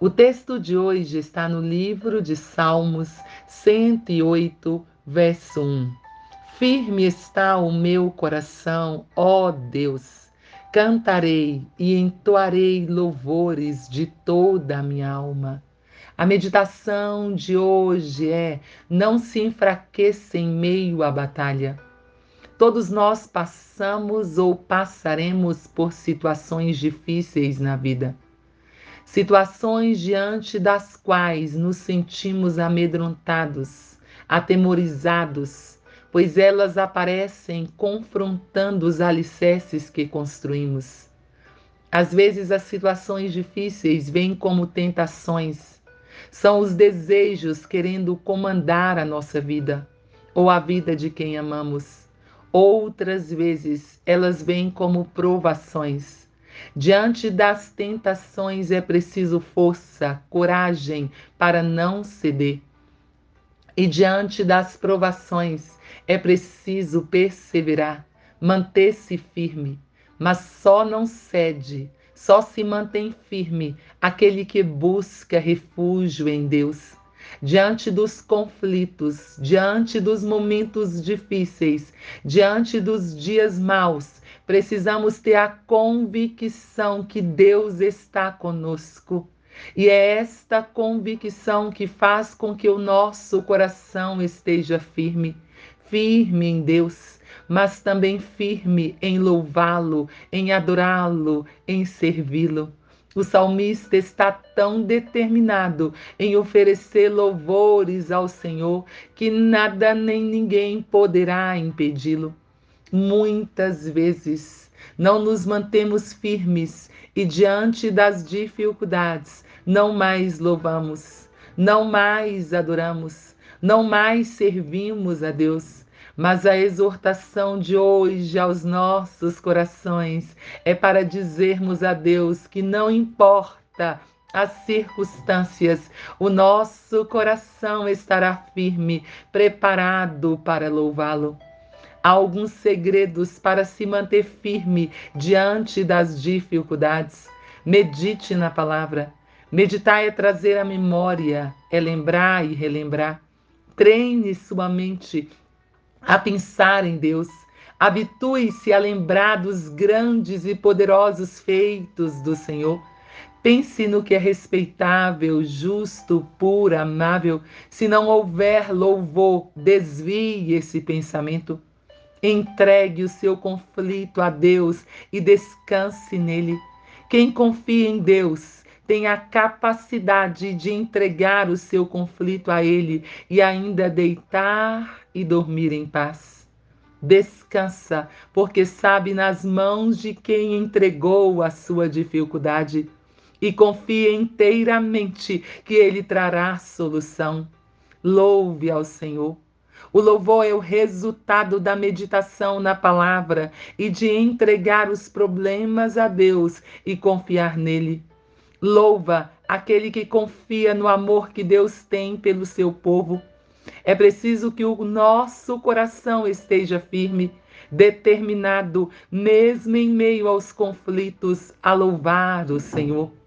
O texto de hoje está no livro de Salmos 108, verso 1. Firme está o meu coração, ó Deus. Cantarei e entoarei louvores de toda a minha alma. A meditação de hoje é: não se enfraqueça em meio à batalha. Todos nós passamos ou passaremos por situações difíceis na vida. Situações diante das quais nos sentimos amedrontados, atemorizados, pois elas aparecem confrontando os alicerces que construímos. Às vezes, as situações difíceis vêm como tentações, são os desejos querendo comandar a nossa vida ou a vida de quem amamos. Outras vezes elas vêm como provações. Diante das tentações é preciso força, coragem para não ceder. E diante das provações é preciso perseverar, manter-se firme. Mas só não cede, só se mantém firme aquele que busca refúgio em Deus diante dos conflitos, diante dos momentos difíceis, diante dos dias maus, precisamos ter a convicção que Deus está conosco. E é esta convicção que faz com que o nosso coração esteja firme, firme em Deus, mas também firme em louvá-lo, em adorá-lo, em servi-lo. O salmista está tão determinado em oferecer louvores ao Senhor que nada nem ninguém poderá impedi-lo. Muitas vezes não nos mantemos firmes e diante das dificuldades não mais louvamos, não mais adoramos, não mais servimos a Deus mas a exortação de hoje aos nossos corações é para dizermos a Deus que não importa as circunstâncias, o nosso coração estará firme, preparado para louvá-lo. Há alguns segredos para se manter firme diante das dificuldades. Medite na palavra. Meditar é trazer a memória, é lembrar e relembrar. Treine sua mente a pensar em Deus. Habitue-se a lembrar dos grandes e poderosos feitos do Senhor. Pense no que é respeitável, justo, puro, amável. Se não houver louvor, desvie esse pensamento. Entregue o seu conflito a Deus e descanse nele. Quem confia em Deus tem a capacidade de entregar o seu conflito a Ele e ainda deitar e dormir em paz. Descansa, porque sabe nas mãos de quem entregou a sua dificuldade e confia inteiramente que Ele trará solução. Louve ao Senhor. O louvor é o resultado da meditação na palavra e de entregar os problemas a Deus e confiar nele. Louva aquele que confia no amor que Deus tem pelo seu povo. É preciso que o nosso coração esteja firme, determinado, mesmo em meio aos conflitos, a louvar o Senhor.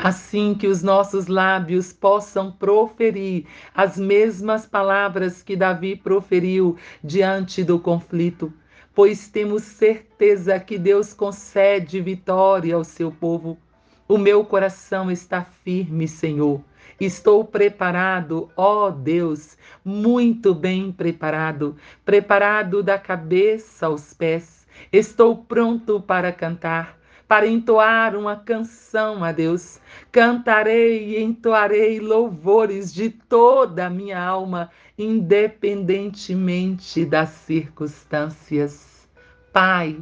Assim que os nossos lábios possam proferir as mesmas palavras que Davi proferiu diante do conflito, pois temos certeza que Deus concede vitória ao seu povo. O meu coração está firme, Senhor. Estou preparado, ó Deus, muito bem preparado, preparado da cabeça aos pés. Estou pronto para cantar, para entoar uma canção a Deus. Cantarei e entoarei louvores de toda a minha alma, independentemente das circunstâncias. Pai,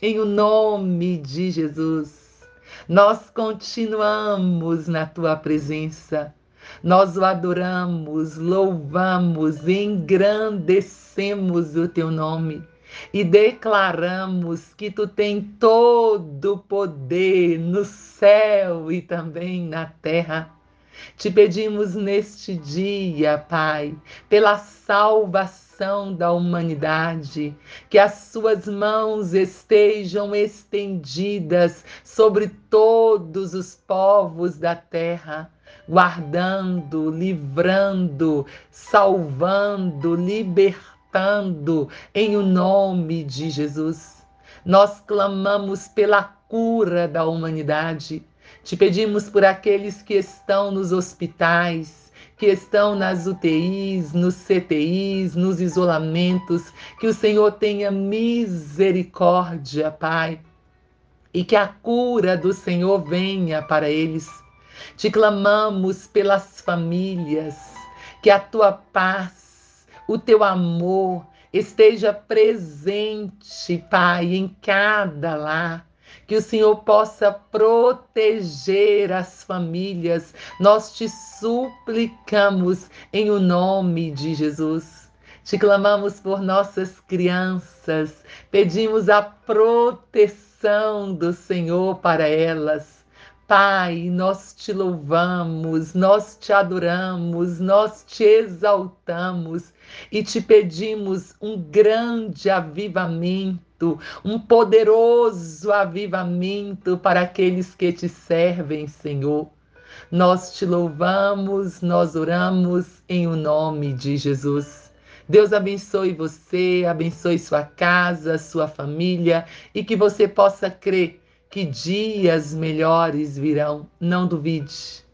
em o nome de Jesus, Nós continuamos na tua presença. Nós o adoramos, louvamos, engrandecemos o teu nome e declaramos que tu tem todo o poder no céu e também na terra. Te pedimos neste dia, Pai, pela salvação da humanidade, que as suas mãos estejam estendidas sobre todos os povos da terra, guardando, livrando, salvando, libertando, em o nome de Jesus. Nós clamamos pela cura da humanidade te pedimos por aqueles que estão nos hospitais, que estão nas UTIs, nos CTIs, nos isolamentos, que o Senhor tenha misericórdia, Pai, e que a cura do Senhor venha para eles. Te clamamos pelas famílias, que a tua paz, o teu amor esteja presente, Pai, em cada lar que o Senhor possa proteger as famílias. Nós te suplicamos em o nome de Jesus. Te clamamos por nossas crianças, pedimos a proteção do Senhor para elas. Pai, nós te louvamos, nós te adoramos, nós te exaltamos e te pedimos um grande avivamento, um poderoso avivamento para aqueles que te servem, Senhor. Nós te louvamos, nós oramos em o nome de Jesus. Deus abençoe você, abençoe sua casa, sua família e que você possa crer que dias melhores virão. Não duvide.